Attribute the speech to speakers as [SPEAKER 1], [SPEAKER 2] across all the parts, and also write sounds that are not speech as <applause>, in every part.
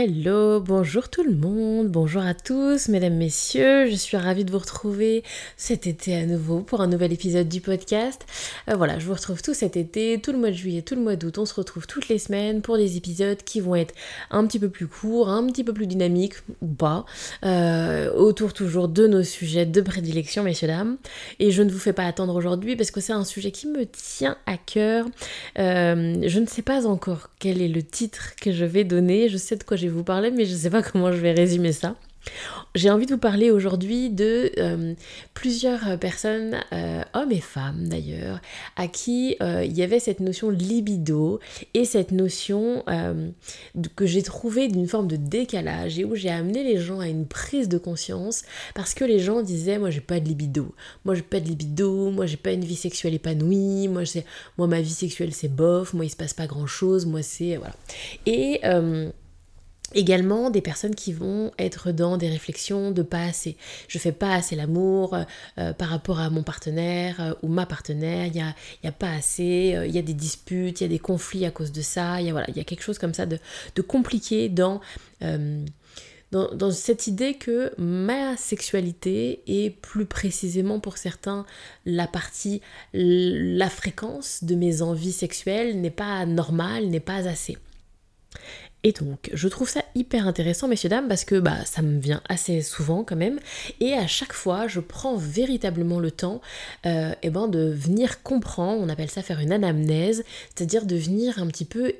[SPEAKER 1] Hello, bonjour tout le monde, bonjour à tous, mesdames, messieurs, je suis ravie de vous retrouver cet été à nouveau pour un nouvel épisode du podcast. Euh, voilà, je vous retrouve tout cet été, tout le mois de juillet, tout le mois d'août, on se retrouve toutes les semaines pour des épisodes qui vont être un petit peu plus courts, un petit peu plus dynamiques, ou pas, euh, autour toujours de nos sujets de prédilection, messieurs, dames. Et je ne vous fais pas attendre aujourd'hui parce que c'est un sujet qui me tient à cœur. Euh, je ne sais pas encore quel est le titre que je vais donner, je sais de quoi j'ai vous parler, mais je ne sais pas <laughs> comment je vais résumer ça. J'ai envie de vous parler aujourd'hui de euh, plusieurs personnes, euh, hommes et femmes d'ailleurs, à qui euh, il y avait cette notion libido et cette notion que j'ai trouvée d'une forme de décalage et où j'ai amené les gens à une prise de conscience parce que les gens disaient moi j'ai pas de libido, moi j'ai pas de libido, moi j'ai pas une vie sexuelle épanouie, moi, moi ma vie sexuelle c'est bof, moi il se passe pas grand chose, moi c'est voilà. Et Également des personnes qui vont être dans des réflexions de pas assez. Je fais pas assez l'amour euh, par rapport à mon partenaire euh, ou ma partenaire, il n'y a, y a, pas assez, euh, il y a des disputes, il y a des conflits à cause de ça, il y a, voilà, y a quelque chose comme ça de, de compliqué dans, dans, dans, cette idée que ma sexualité est plus précisément pour certains la partie, la fréquence de mes envies sexuelles n'est pas normale, n'est pas assez. Et donc, je trouve ça hyper intéressant, messieurs, dames, parce que bah, ça me vient assez souvent quand même. Et à chaque fois, je prends véritablement le temps euh, eh ben, de venir comprendre, on appelle ça faire une anamnèse, c'est-à-dire de venir un petit peu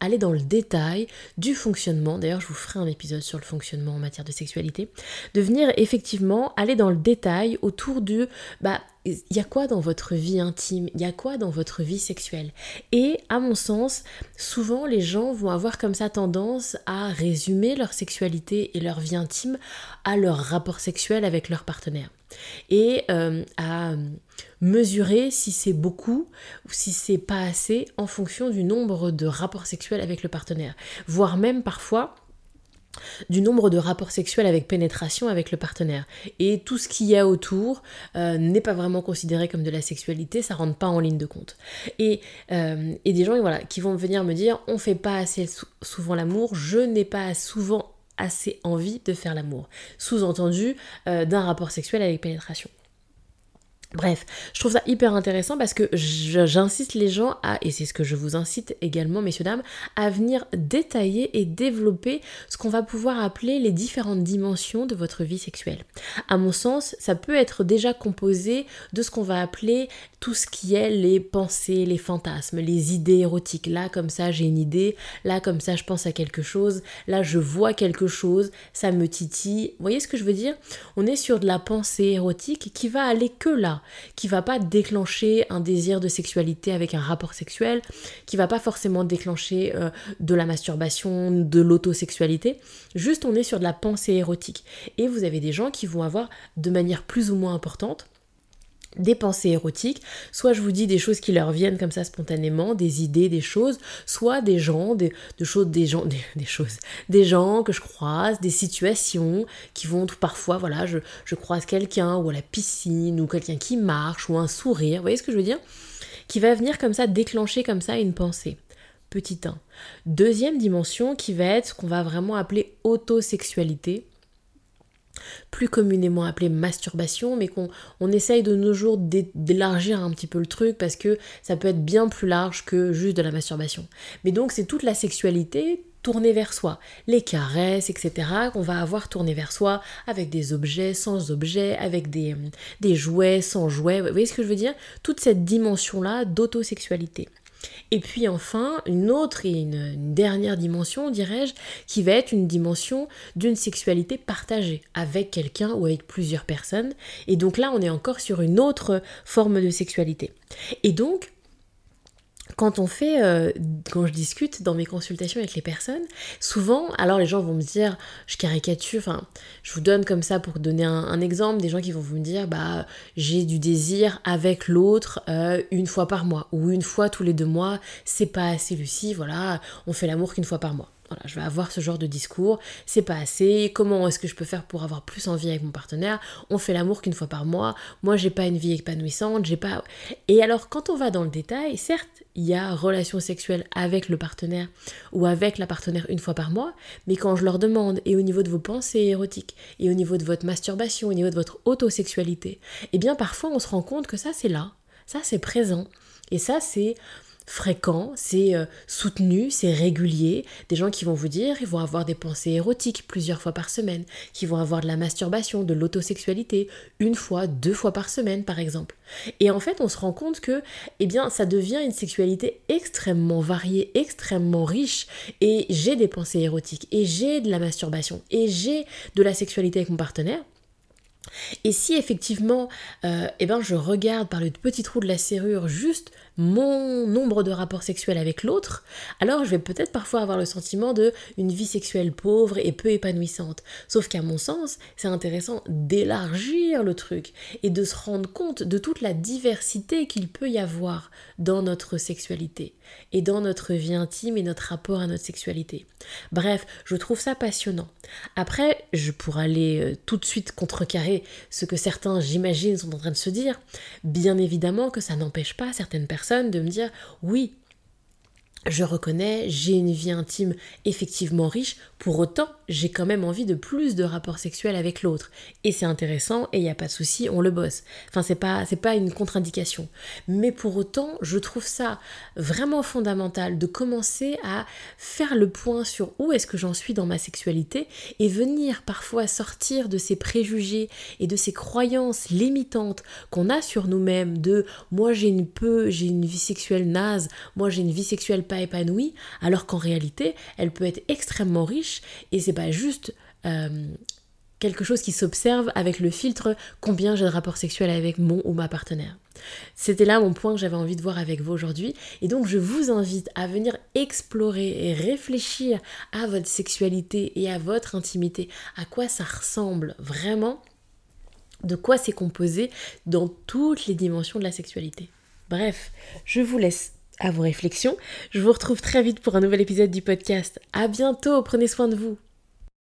[SPEAKER 1] aller dans le détail du fonctionnement, d'ailleurs je vous ferai un épisode sur le fonctionnement en matière de sexualité, de venir effectivement aller dans le détail autour du, bah, il y a quoi dans votre vie intime, il y a quoi dans votre vie sexuelle? Et à mon sens, souvent les gens vont avoir comme ça tendance à résumer leur sexualité et leur vie intime à leur rapport sexuel avec leur partenaire. Et euh, à mesurer si c'est beaucoup ou si c'est pas assez en fonction du nombre de rapports sexuels avec le partenaire. Voire même parfois du nombre de rapports sexuels avec pénétration avec le partenaire. Et tout ce qu'il y a autour euh, n'est pas vraiment considéré comme de la sexualité, ça rentre pas en ligne de compte. Et, euh, et des gens voilà, qui vont venir me dire on fait pas assez souvent l'amour, je n'ai pas souvent assez envie de faire l'amour. Sous-entendu euh, d'un rapport sexuel avec pénétration. Bref, je trouve ça hyper intéressant parce que j'incite les gens à, et c'est ce que je vous incite également, messieurs, dames, à venir détailler et développer ce qu'on va pouvoir appeler les différentes dimensions de votre vie sexuelle. À mon sens, ça peut être déjà composé de ce qu'on va appeler tout ce qui est les pensées, les fantasmes, les idées érotiques. Là, comme ça, j'ai une idée, là, comme ça, je pense à quelque chose, là, je vois quelque chose, ça me titille. Vous voyez ce que je veux dire? On est sur de la pensée érotique qui va aller que là qui va pas déclencher un désir de sexualité avec un rapport sexuel, qui va pas forcément déclencher euh, de la masturbation, de l'autosexualité. Juste on est sur de la pensée érotique. Et vous avez des gens qui vont avoir de manière plus ou moins importante des pensées érotiques, soit je vous dis des choses qui leur viennent comme ça spontanément, des idées, des choses, soit des gens, des, choses, des gens, <laughs> des, choses, des gens que je croise, des situations qui vont parfois, voilà, je, je croise quelqu'un ou à la piscine ou quelqu'un qui marche ou un sourire, vous voyez ce que je veux dire? Qui va venir comme ça déclencher comme ça une pensée. Petit 1. Deuxième dimension qui va être ce qu'on va vraiment appeler autosexualité plus communément appelée masturbation, mais qu'on on essaye de nos jours d'élargir un petit peu le truc parce que ça peut être bien plus large que juste de la masturbation. Mais donc c'est toute la sexualité tournée vers soi, les caresses, etc., qu'on va avoir tourné vers soi avec des objets, sans objets, avec des, des jouets, sans jouets, vous voyez ce que je veux dire? Toute cette dimension-là d'autosexualité. Et puis enfin, une autre et une, dernière dimension, dirais-je, qui va être une dimension d'une sexualité partagée avec quelqu'un ou avec plusieurs personnes. Et donc là, on est encore sur une autre forme de sexualité. Et donc, quand on fait, euh, quand je discute dans mes consultations avec les personnes, souvent, alors les gens vont me dire, je caricature, enfin, je vous donne comme ça pour donner un, exemple, des gens qui vont vous me dire, bah, j'ai du désir avec l'autre euh, une fois par mois ou une fois tous les deux mois, c'est pas assez Lucie, voilà, on fait l'amour qu'une fois par mois. Voilà, je vais avoir ce genre de discours, c'est pas assez, comment est-ce que je peux faire pour avoir plus envie avec mon partenaire? On fait l'amour qu'une fois par mois, moi j'ai pas une vie épanouissante, j'ai pas... Et alors quand on va dans le détail, certes, il y a relation sexuelle avec le partenaire ou avec la partenaire une fois par mois, mais quand je leur demande, et au niveau de vos pensées érotiques, et au niveau de votre masturbation, au niveau de votre autosexualité, eh bien parfois on se rend compte que ça c'est là, ça c'est présent, et ça c'est fréquent, c'est euh, soutenu, c'est régulier. Des gens qui vont vous dire, ils vont avoir des pensées érotiques plusieurs fois par semaine, qui vont avoir de la masturbation, de l'autosexualité, une fois, deux fois par semaine par exemple. Et en fait, on se rend compte que, eh bien, ça devient une sexualité extrêmement variée, extrêmement riche. Et j'ai des pensées érotiques, et j'ai de la masturbation, et j'ai de la sexualité avec mon partenaire. Et si effectivement, euh, eh ben, je regarde par le petit trou de la serrure juste mon nombre de rapports sexuels avec l'autre, alors je vais peut-être parfois avoir le sentiment de une vie sexuelle pauvre et peu épanouissante. Sauf qu'à mon sens, c'est intéressant d'élargir le truc et de se rendre compte de toute la diversité qu'il peut y avoir dans notre sexualité et dans notre vie intime et notre rapport à notre sexualité. Bref, je trouve ça passionnant. Après, je pourrais aller euh, tout de suite contrecarrer ce que certains, j'imagine, sont en train de se dire. Bien évidemment que ça n'empêche pas certaines personnes de me dire oui, je reconnais, j'ai une vie intime effectivement riche, pour autant, j'ai quand même envie de plus de rapports sexuels avec l'autre. Et c'est intéressant et il n'y a pas de souci, on le bosse. Enfin, c'est pas, pas une contre-indication. Mais pour autant, je trouve ça vraiment fondamental de commencer à faire le point sur où est-ce que j'en suis dans ma sexualité et venir parfois sortir de ces préjugés et de ces croyances limitantes qu'on a sur nous-mêmes de moi j'ai une peu, j'ai une vie sexuelle naze, moi j'ai une vie sexuelle pas épanouie, alors qu'en réalité, elle peut être extrêmement riche et c'est pas juste euh, quelque chose qui s'observe avec le filtre combien j'ai de rapports sexuels avec mon ou ma partenaire. C'était là mon point que j'avais envie de voir avec vous aujourd'hui. Et donc je vous invite à venir explorer et réfléchir à votre sexualité et à votre intimité, à quoi ça ressemble vraiment, de quoi c'est composé dans toutes les dimensions de la sexualité. Bref, je vous laisse à vos réflexions. Je vous retrouve très vite pour un nouvel épisode du podcast. À bientôt, prenez soin de vous.